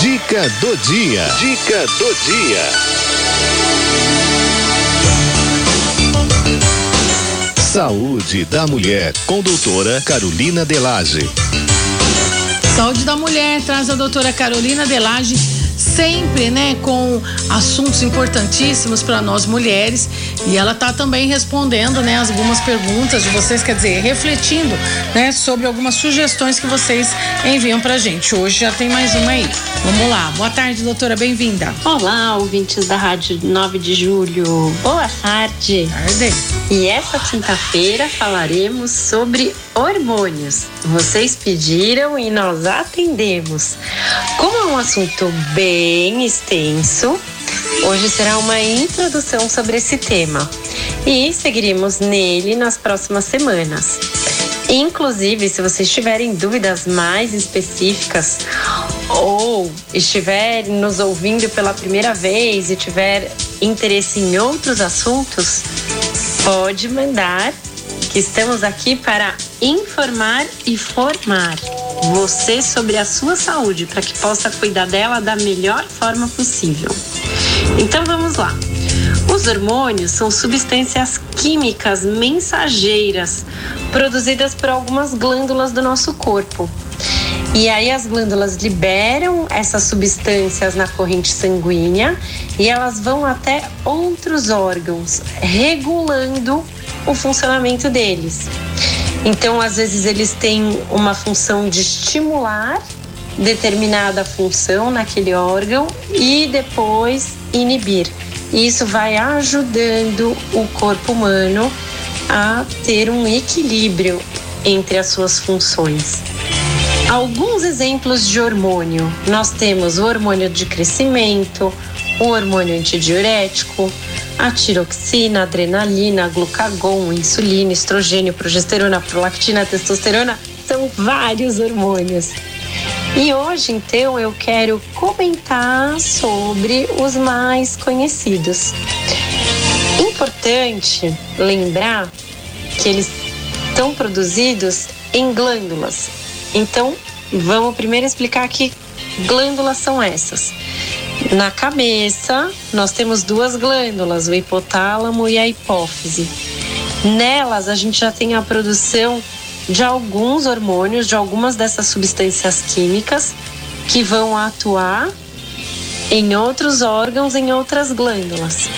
Dica do dia. Dica do dia. Saúde da mulher com doutora Carolina Delage. Saúde da mulher traz a doutora Carolina Delage sempre, né, com assuntos importantíssimos para nós mulheres. E ela tá também respondendo, né, algumas perguntas de vocês, quer dizer, refletindo, né, sobre algumas sugestões que vocês enviam pra gente. Hoje já tem mais uma aí. Vamos lá. Boa tarde, doutora, bem-vinda. Olá, ouvintes da Rádio 9 de Julho. Boa tarde. Tarde. E essa quinta-feira falaremos sobre hormônios. Vocês pediram e nós atendemos. Como é um assunto bem extenso, hoje será uma introdução sobre esse tema e seguiremos nele nas próximas semanas. Inclusive, se vocês tiverem dúvidas mais específicas ou estiver nos ouvindo pela primeira vez e tiver interesse em outros assuntos, pode mandar que estamos aqui para informar e formar você sobre a sua saúde para que possa cuidar dela da melhor forma possível. Então vamos lá. Os hormônios são substâncias químicas mensageiras produzidas por algumas glândulas do nosso corpo. E aí as glândulas liberam essas substâncias na corrente sanguínea e elas vão até outros órgãos, regulando o funcionamento deles. Então, às vezes, eles têm uma função de estimular determinada função naquele órgão e depois inibir. Isso vai ajudando o corpo humano a ter um equilíbrio entre as suas funções. Alguns exemplos de hormônio: nós temos o hormônio de crescimento, o hormônio antidiurético, a tiroxina, adrenalina, glucagon, insulina, estrogênio, progesterona, prolactina, testosterona, são vários hormônios. E hoje, então, eu quero comentar sobre os mais conhecidos. Importante lembrar que eles são produzidos em glândulas. Então, vamos primeiro explicar que glândulas são essas. Na cabeça, nós temos duas glândulas, o hipotálamo e a hipófise. Nelas, a gente já tem a produção de alguns hormônios, de algumas dessas substâncias químicas que vão atuar em outros órgãos, em outras glândulas,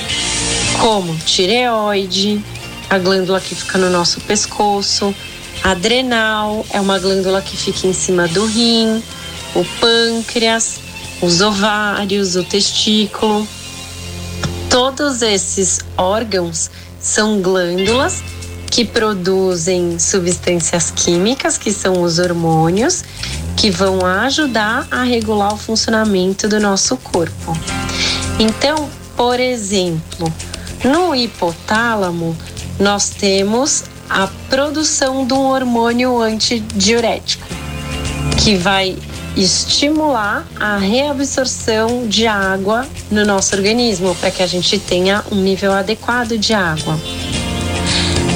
como tireoide, a glândula que fica no nosso pescoço, adrenal, é uma glândula que fica em cima do rim, o pâncreas, os ovários, o testículo. Todos esses órgãos são glândulas que produzem substâncias químicas, que são os hormônios, que vão ajudar a regular o funcionamento do nosso corpo. Então, por exemplo, no hipotálamo, nós temos a produção de um hormônio antidiurético, que vai estimular a reabsorção de água no nosso organismo para que a gente tenha um nível adequado de água.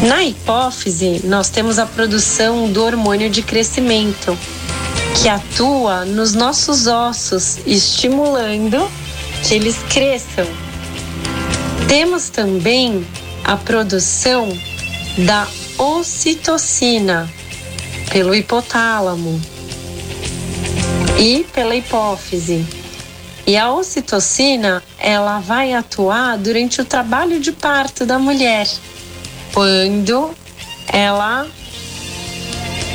Na hipófise, nós temos a produção do hormônio de crescimento, que atua nos nossos ossos, estimulando que eles cresçam. Temos também a produção da ocitocina pelo hipotálamo, e pela hipófise. E a ocitocina, ela vai atuar durante o trabalho de parto da mulher, quando ela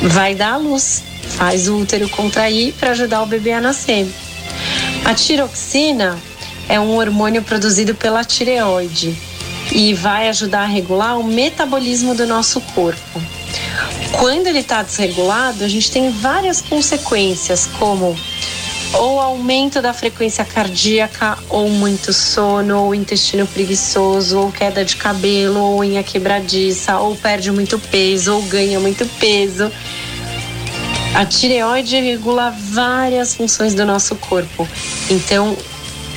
vai dar à luz, faz o útero contrair para ajudar o bebê a nascer. A tiroxina é um hormônio produzido pela tireoide e vai ajudar a regular o metabolismo do nosso corpo. Quando ele está desregulado, a gente tem várias consequências, como ou aumento da frequência cardíaca, ou muito sono, ou intestino preguiçoso, ou queda de cabelo, ou unha quebradiça, ou perde muito peso, ou ganha muito peso. A tireoide regula várias funções do nosso corpo. Então,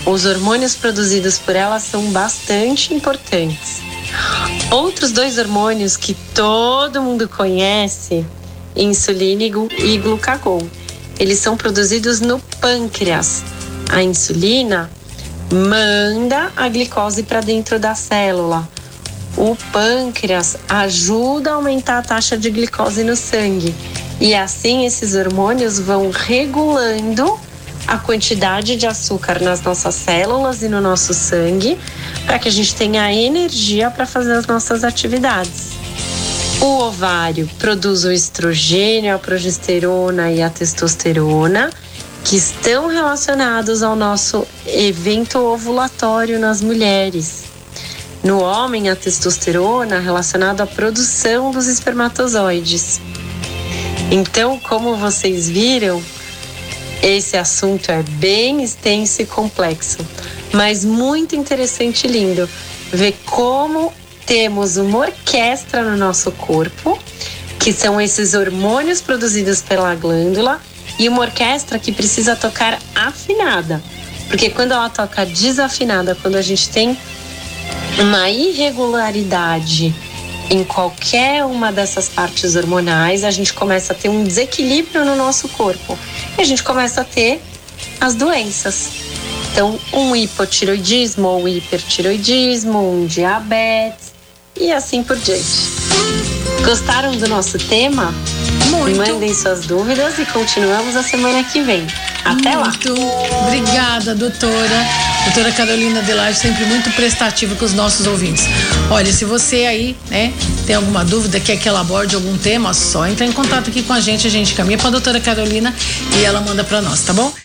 os hormônios produzidos por ela são bastante importantes. Outros dois hormônios que todo mundo conhece, insulina e glucagon, eles são produzidos no pâncreas. a insulina manda a glicose para dentro da célula. O pâncreas ajuda a aumentar a taxa de glicose no sangue. E assim esses hormônios vão regulando a quantidade de açúcar nas nossas células e no nosso sangue, para que a gente tenha energia para fazer as nossas atividades. O ovário produz o estrogênio, a progesterona e a testosterona, que estão relacionados ao nosso evento ovulatório nas mulheres. No homem, a testosterona relacionada à produção dos espermatozoides. Então, como vocês viram, esse assunto é bem extenso e complexo, mas muito interessante e lindo ver como temos uma orquestra no nosso corpo, que são esses hormônios produzidos pela glândula, e uma orquestra que precisa tocar afinada. Porque quando ela toca desafinada, quando a gente tem uma irregularidade em qualquer uma dessas partes hormonais, a gente começa a ter um desequilíbrio no nosso corpo. E a gente começa a ter as doenças. Então, um hipotiroidismo ou hipertiroidismo, um diabetes e assim por diante. Gostaram do nosso tema? Muito. Mandem suas dúvidas e continuamos a semana que vem. Até muito. lá. Obrigada, doutora. Doutora Carolina Delage, sempre muito prestativa com os nossos ouvintes. Olha, se você aí, né, tem alguma dúvida, quer que ela aborde algum tema, só entra em contato aqui com a gente, a gente caminha para a doutora Carolina e ela manda para nós, tá bom?